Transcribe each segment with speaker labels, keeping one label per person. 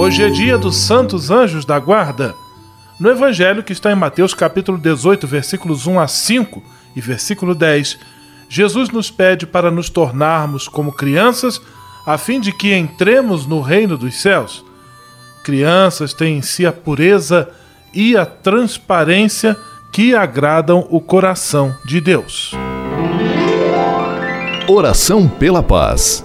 Speaker 1: Hoje é dia dos Santos Anjos da Guarda. No Evangelho que está em Mateus capítulo 18, versículos 1 a 5 e versículo 10, Jesus nos pede para nos tornarmos como crianças, a fim de que entremos no reino dos céus. Crianças têm em si a pureza e a transparência que agradam o coração de Deus.
Speaker 2: Oração pela paz.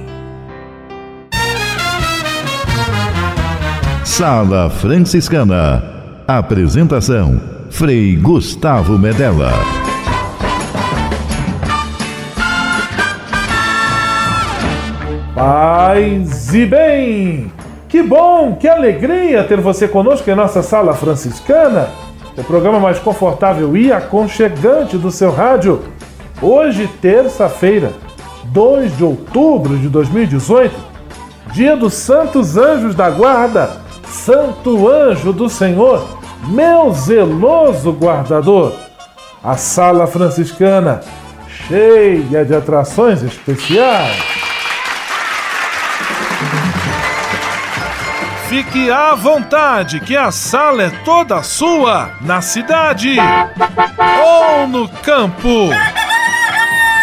Speaker 3: Sala Franciscana. Apresentação: Frei Gustavo Medella.
Speaker 1: Paz e bem! Que bom, que alegria ter você conosco em nossa Sala Franciscana, o programa mais confortável e aconchegante do seu rádio. Hoje, terça-feira, 2 de outubro de 2018, dia dos Santos Anjos da Guarda, Santo Anjo do Senhor, meu zeloso guardador. A sala franciscana cheia de atrações especiais. Fique à vontade, que a sala é toda sua, na cidade ou no campo.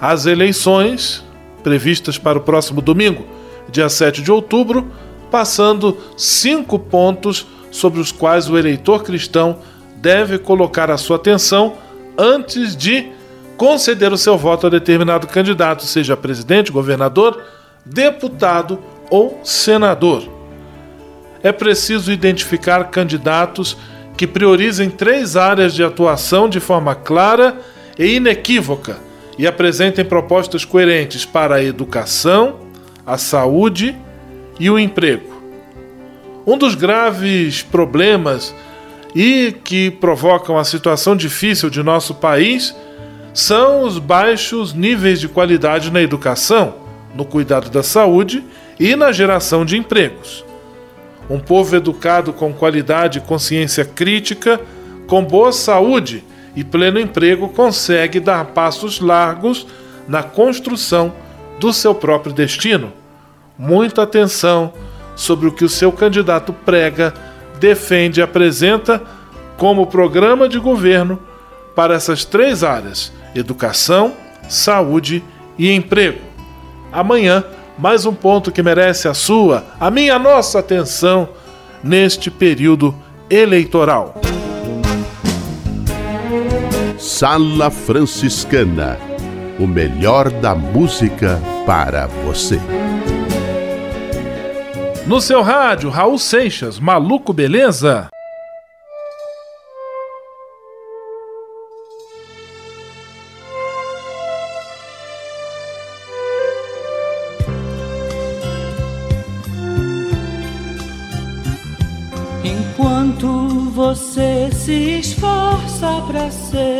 Speaker 1: as eleições previstas para o próximo domingo, dia 7 de outubro, passando cinco pontos sobre os quais o eleitor cristão deve colocar a sua atenção antes de conceder o seu voto a determinado candidato, seja presidente, governador, deputado ou senador. É preciso identificar candidatos que priorizem três áreas de atuação de forma clara e inequívoca e apresentem propostas coerentes para a educação, a saúde e o emprego. Um dos graves problemas e que provocam a situação difícil de nosso país são os baixos níveis de qualidade na educação, no cuidado da saúde e na geração de empregos. Um povo educado com qualidade e consciência crítica, com boa saúde e pleno emprego, consegue dar passos largos na construção do seu próprio destino. Muita atenção sobre o que o seu candidato prega, defende e apresenta como programa de governo para essas três áreas: educação, saúde e emprego. Amanhã, mais um ponto que merece a sua, a minha, a nossa atenção neste período eleitoral.
Speaker 4: Sala Franciscana o melhor da música para você.
Speaker 1: No seu rádio, Raul Seixas, Maluco Beleza?
Speaker 5: Enquanto você se esforça para ser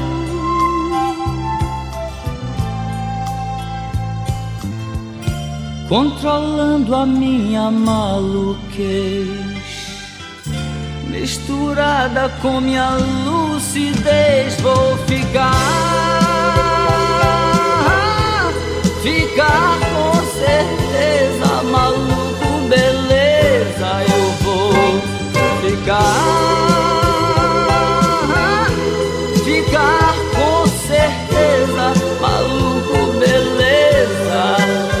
Speaker 5: Controlando a minha maluquez, misturada com minha lucidez, vou ficar, ficar com certeza, maluco, beleza, eu vou ficar. ficar com certeza, maluco, beleza.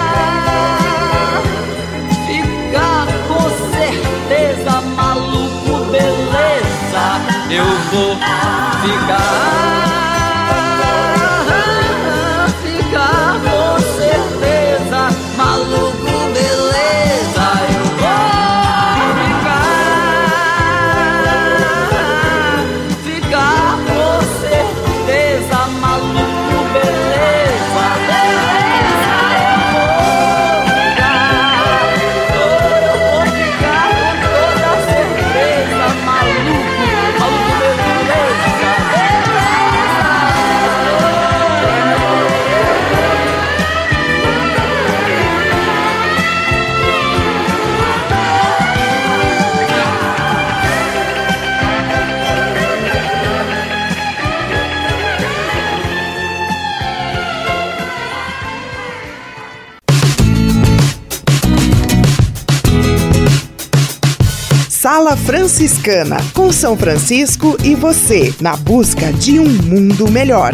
Speaker 6: Sala Franciscana, com São Francisco e você, na busca de um mundo melhor.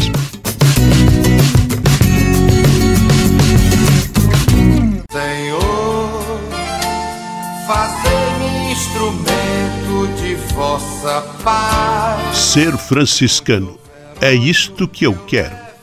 Speaker 7: Senhor, fazei-me instrumento de vossa paz.
Speaker 4: Ser franciscano é isto que eu quero.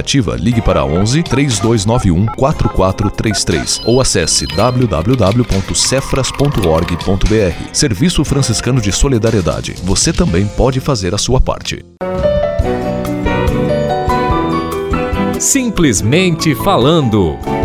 Speaker 8: iniciativa, ligue para 11 3291 4433 ou acesse www.cefras.org.br. Serviço Franciscano de Solidariedade. Você também pode fazer a sua parte.
Speaker 2: Simplesmente falando.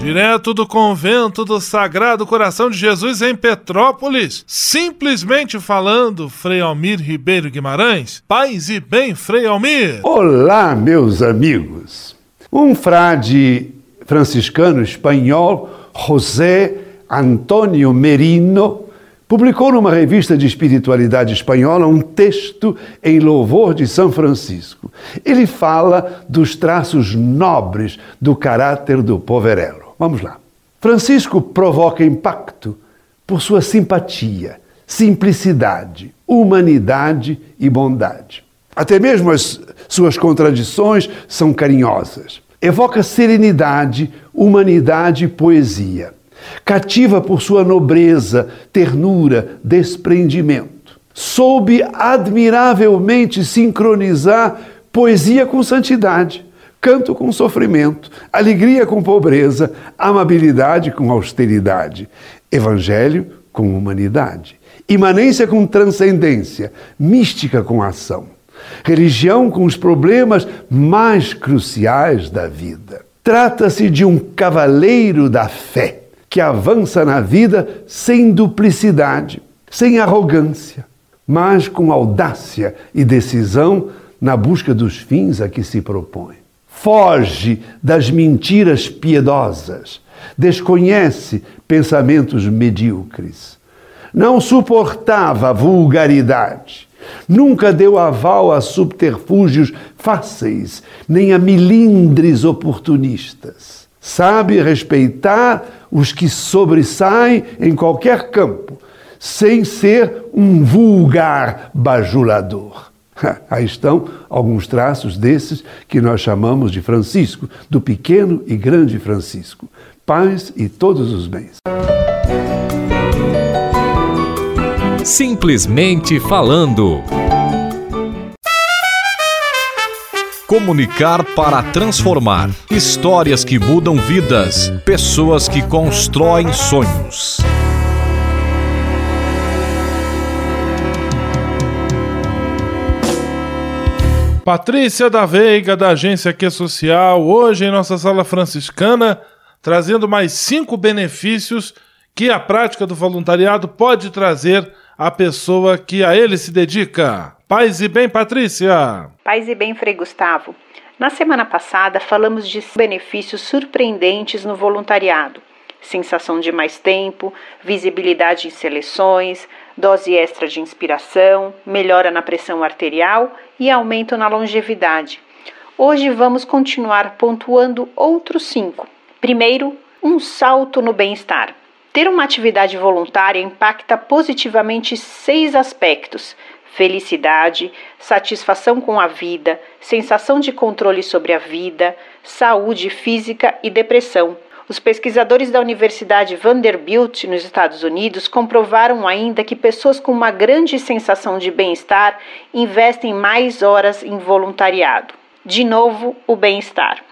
Speaker 1: Direto do convento do Sagrado Coração de Jesus em Petrópolis, simplesmente falando, Frei Almir Ribeiro Guimarães. Paz e bem, Frei Almir.
Speaker 9: Olá, meus amigos. Um frade franciscano espanhol, José Antônio Merino, publicou numa revista de espiritualidade espanhola um texto em louvor de São Francisco. Ele fala dos traços nobres do caráter do poverello. Vamos lá. Francisco provoca impacto por sua simpatia, simplicidade, humanidade e bondade. Até mesmo as suas contradições são carinhosas. Evoca serenidade, humanidade e poesia. Cativa por sua nobreza, ternura, desprendimento. Soube admiravelmente sincronizar poesia com santidade canto com sofrimento, alegria com pobreza, amabilidade com austeridade, evangelho com humanidade, imanência com transcendência, mística com ação, religião com os problemas mais cruciais da vida. Trata-se de um cavaleiro da fé que avança na vida sem duplicidade, sem arrogância, mas com audácia e decisão na busca dos fins a que se propõe. Foge das mentiras piedosas, desconhece pensamentos medíocres. Não suportava a vulgaridade. Nunca deu aval a subterfúgios fáceis, nem a milindres oportunistas. Sabe respeitar os que sobressaem em qualquer campo, sem ser um vulgar bajulador. Aí estão alguns traços desses que nós chamamos de Francisco, do pequeno e grande Francisco. Paz e todos os bens.
Speaker 2: Simplesmente falando. Comunicar para transformar. Histórias que mudam vidas. Pessoas que constroem sonhos.
Speaker 1: Patrícia da Veiga, da agência Que Social, hoje em nossa sala franciscana, trazendo mais cinco benefícios que a prática do voluntariado pode trazer à pessoa que a ele se dedica. Paz e bem, Patrícia!
Speaker 10: Paz e bem, Frei Gustavo. Na semana passada falamos de benefícios surpreendentes no voluntariado. Sensação de mais tempo, visibilidade em seleções, dose extra de inspiração, melhora na pressão arterial e aumento na longevidade. Hoje vamos continuar pontuando outros cinco. Primeiro, um salto no bem-estar. Ter uma atividade voluntária impacta positivamente seis aspectos: felicidade, satisfação com a vida, sensação de controle sobre a vida, saúde física e depressão. Os pesquisadores da Universidade Vanderbilt, nos Estados Unidos, comprovaram ainda que pessoas com uma grande sensação de bem-estar investem mais horas em voluntariado. De novo, o bem-estar.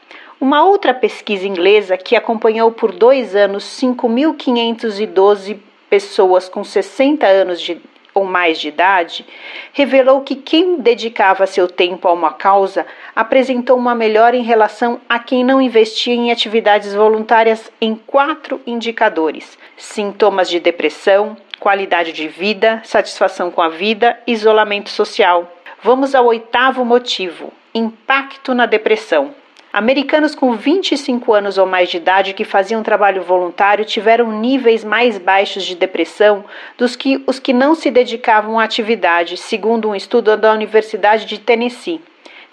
Speaker 10: Uma outra pesquisa inglesa, que acompanhou por dois anos 5.512 pessoas com 60 anos de, ou mais de idade, revelou que quem dedicava seu tempo a uma causa apresentou uma melhora em relação a quem não investia em atividades voluntárias em quatro indicadores: sintomas de depressão, qualidade de vida, satisfação com a vida, isolamento social. Vamos ao oitavo motivo: impacto na depressão. Americanos com 25 anos ou mais de idade que faziam trabalho voluntário tiveram níveis mais baixos de depressão dos que os que não se dedicavam à atividade, segundo um estudo da Universidade de Tennessee.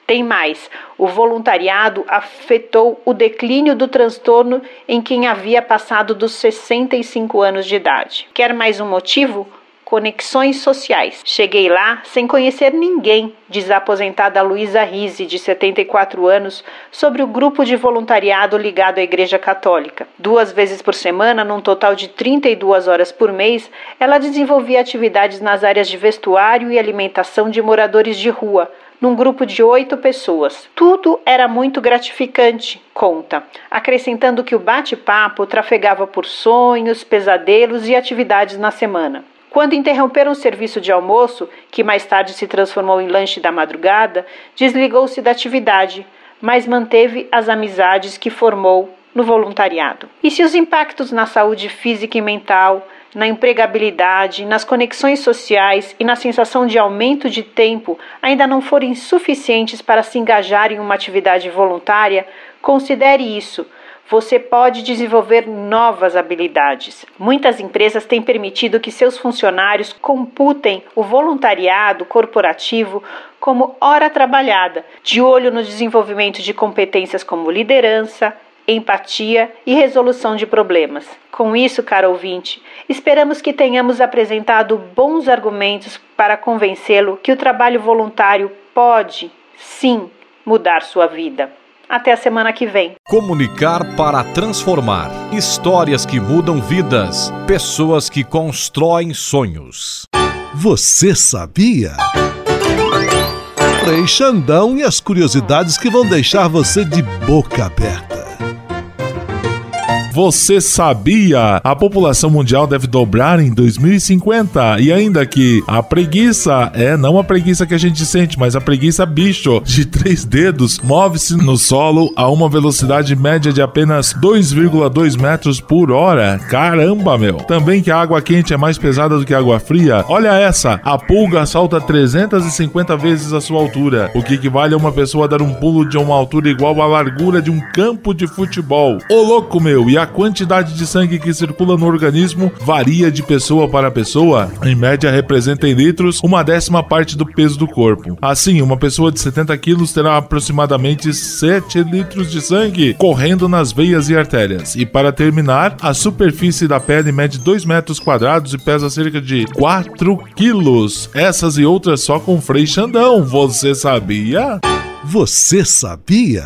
Speaker 10: Tem mais: o voluntariado afetou o declínio do transtorno em quem havia passado dos 65 anos de idade. Quer mais um motivo? Conexões sociais. Cheguei lá sem conhecer ninguém, diz a aposentada Luísa Rise, de 74 anos, sobre o grupo de voluntariado ligado à Igreja Católica. Duas vezes por semana, num total de 32 horas por mês, ela desenvolvia atividades nas áreas de vestuário e alimentação de moradores de rua, num grupo de oito pessoas. Tudo era muito gratificante, conta, acrescentando que o bate-papo trafegava por sonhos, pesadelos e atividades na semana. Quando interromperam o serviço de almoço, que mais tarde se transformou em lanche da madrugada, desligou-se da atividade, mas manteve as amizades que formou no voluntariado. E se os impactos na saúde física e mental, na empregabilidade, nas conexões sociais e na sensação de aumento de tempo ainda não forem suficientes para se engajar em uma atividade voluntária, considere isso você pode desenvolver novas habilidades. Muitas empresas têm permitido que seus funcionários computem o voluntariado corporativo como hora trabalhada, de olho no desenvolvimento de competências como liderança, empatia e resolução de problemas. Com isso, caro ouvinte, esperamos que tenhamos apresentado bons argumentos para convencê-lo que o trabalho voluntário pode, sim, mudar sua vida. Até a semana que vem.
Speaker 2: Comunicar para transformar. Histórias que mudam vidas. Pessoas que constroem sonhos.
Speaker 4: Você sabia? Frei Xandão e as curiosidades que vão deixar você de boca aberta.
Speaker 1: Você sabia? A população mundial deve dobrar em 2050 e ainda que a preguiça é não a preguiça que a gente sente, mas a preguiça bicho de três dedos move-se no solo a uma velocidade média de apenas 2,2 metros por hora. Caramba, meu! Também que a água quente é mais pesada do que a água fria. Olha essa, a pulga salta 350 vezes a sua altura, o que equivale a uma pessoa dar um pulo de uma altura igual à largura de um campo de futebol. Ô louco meu, e a quantidade de sangue que circula no organismo varia de pessoa para pessoa. Em média, representa em litros uma décima parte do peso do corpo. Assim, uma pessoa de 70 quilos terá aproximadamente 7 litros de sangue correndo nas veias e artérias. E para terminar, a superfície da pele mede 2 metros quadrados e pesa cerca de 4 quilos. Essas e outras só com Frei Xandão. Você sabia?
Speaker 11: Você sabia?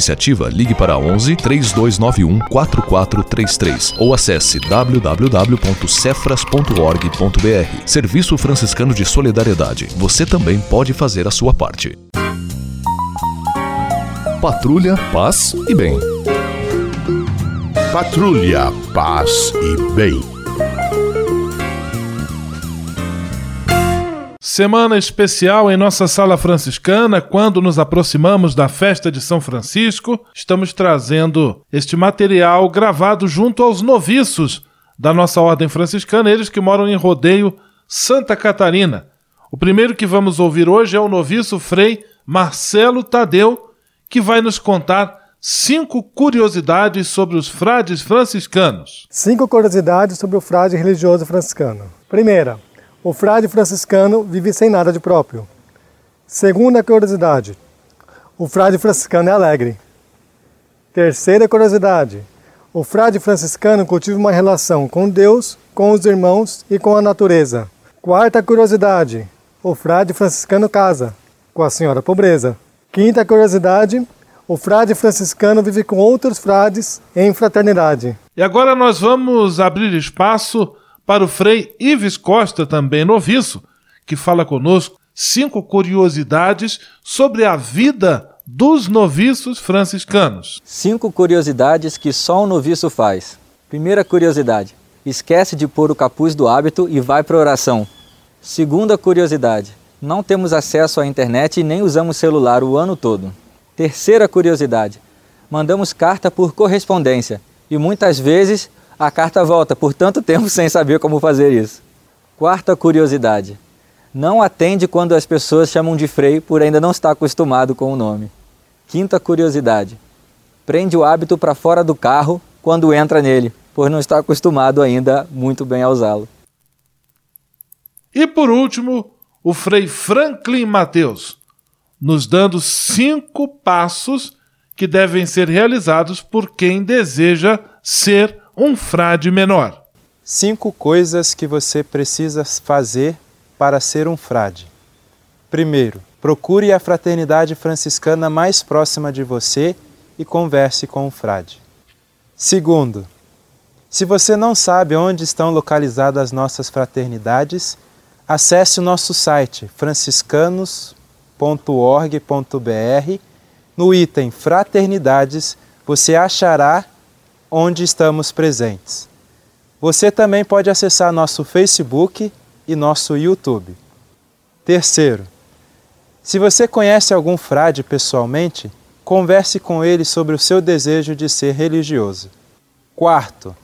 Speaker 8: iniciativa, ligue para 11 3291 4433 ou acesse www.cefras.org.br. Serviço Franciscano de Solidariedade. Você também pode fazer a sua parte. Patrulha, paz e bem.
Speaker 4: Patrulha, paz e bem.
Speaker 1: Semana especial em nossa sala franciscana, quando nos aproximamos da festa de São Francisco, estamos trazendo este material gravado junto aos noviços da nossa ordem franciscana, eles que moram em Rodeio, Santa Catarina. O primeiro que vamos ouvir hoje é o noviço Frei Marcelo Tadeu, que vai nos contar cinco curiosidades sobre os frades franciscanos.
Speaker 12: Cinco curiosidades sobre o frade religioso franciscano. Primeira, o frade franciscano vive sem nada de próprio. Segunda curiosidade: o frade franciscano é alegre. Terceira curiosidade: o frade franciscano cultiva uma relação com Deus, com os irmãos e com a natureza. Quarta curiosidade: o frade franciscano casa com a senhora pobreza. Quinta curiosidade: o frade franciscano vive com outros frades em fraternidade.
Speaker 1: E agora nós vamos abrir espaço para o Frei Ives Costa, também noviço, que fala conosco cinco curiosidades sobre a vida dos noviços franciscanos.
Speaker 13: Cinco curiosidades que só um noviço faz. Primeira curiosidade: esquece de pôr o capuz do hábito e vai para oração. Segunda curiosidade: não temos acesso à internet e nem usamos celular o ano todo. Terceira curiosidade: mandamos carta por correspondência e muitas vezes a carta volta por tanto tempo sem saber como fazer isso. Quarta curiosidade: não atende quando as pessoas chamam de Frei por ainda não estar acostumado com o nome. Quinta curiosidade: prende o hábito para fora do carro quando entra nele, por não estar acostumado ainda muito bem a usá-lo.
Speaker 1: E por último, o Frei Franklin Mateus, nos dando cinco passos que devem ser realizados por quem deseja ser um frade menor.
Speaker 14: Cinco coisas que você precisa fazer para ser um frade. Primeiro, procure a fraternidade franciscana mais próxima de você e converse com o frade. Segundo, se você não sabe onde estão localizadas as nossas fraternidades, acesse o nosso site franciscanos.org.br. No item Fraternidades, você achará onde estamos presentes. Você também pode acessar nosso Facebook e nosso YouTube. Terceiro, se você conhece algum frade pessoalmente, converse com ele sobre o seu desejo de ser religioso. Quarto,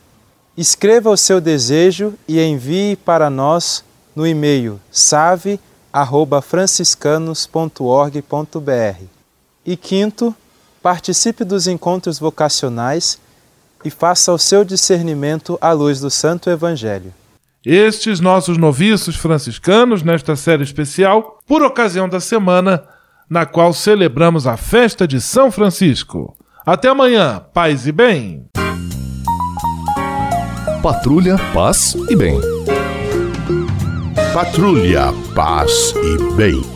Speaker 14: escreva o seu desejo e envie para nós no e-mail save@franciscanos.org.br. E quinto, participe dos encontros vocacionais e faça o seu discernimento à luz do Santo Evangelho.
Speaker 1: Estes nossos noviços franciscanos, nesta série especial, por ocasião da semana na qual celebramos a festa de São Francisco. Até amanhã, paz e bem.
Speaker 8: Patrulha, paz e bem.
Speaker 4: Patrulha, paz e bem.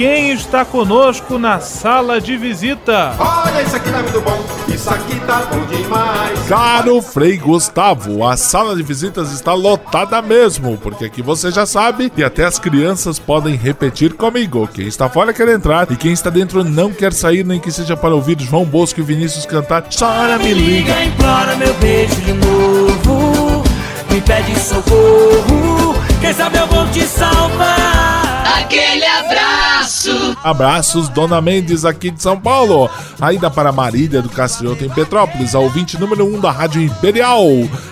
Speaker 1: quem está conosco na sala de visita?
Speaker 7: Olha, isso aqui tá muito bom, isso aqui tá bom demais.
Speaker 11: Caro Frei Gustavo, a sala de visitas está lotada mesmo, porque aqui você já sabe e até as crianças podem repetir comigo. Quem está fora quer entrar e quem está dentro não quer sair, nem que seja para ouvir João Bosco e Vinícius cantar. Chora, me liga.
Speaker 5: Implora meu beijo de novo, me pede socorro, quem sabe eu vou te salvar. Aquele abraço.
Speaker 11: Abraços, Dona Mendes, aqui de São Paulo. Ainda para Marília do Castrioto em Petrópolis, a ouvinte número 1 um da Rádio Imperial.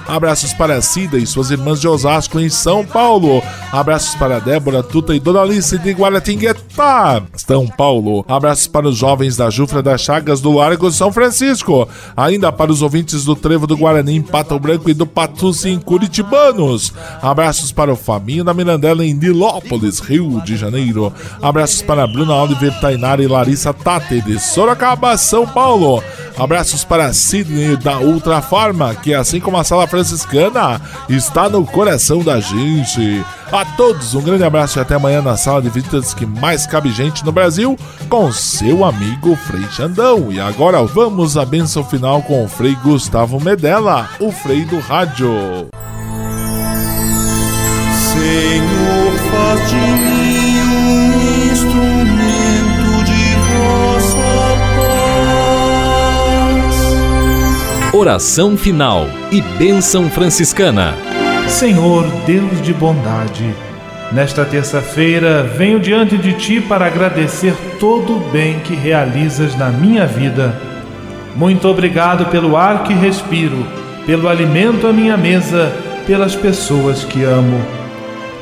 Speaker 11: Abraços para Cida e suas irmãs de Osasco em São Paulo. Abraços para Débora, Tuta e Dona Alice de Guaratinguetá, São Paulo. Abraços para os jovens da Jufra das Chagas do Largo São Francisco. Ainda para os ouvintes do Trevo do Guarani em Pato Branco e do Patuci em Curitibanos. Abraços para o Faminho da Mirandela em Nilópolis, Rio de Janeiro. Abraços para Bruna Oliver, Tainara e Larissa Tate de Sorocaba, São Paulo. Abraços para Sidney da Ultra Farma, que assim como a Sala Franciscana, está no coração da gente. A todos um grande abraço e até amanhã na sala de visitas que mais cabe gente no Brasil, com seu amigo Frei Xandão. E agora vamos à benção final com o Frei Gustavo Medella, o Frei do Rádio.
Speaker 5: Senhor, faz de mim instrumento de vossa paz.
Speaker 2: Oração final e bênção franciscana.
Speaker 1: Senhor, Deus de bondade, nesta terça-feira venho diante de ti para agradecer todo o bem que realizas na minha vida. Muito obrigado pelo ar que respiro, pelo alimento à minha mesa, pelas pessoas que amo.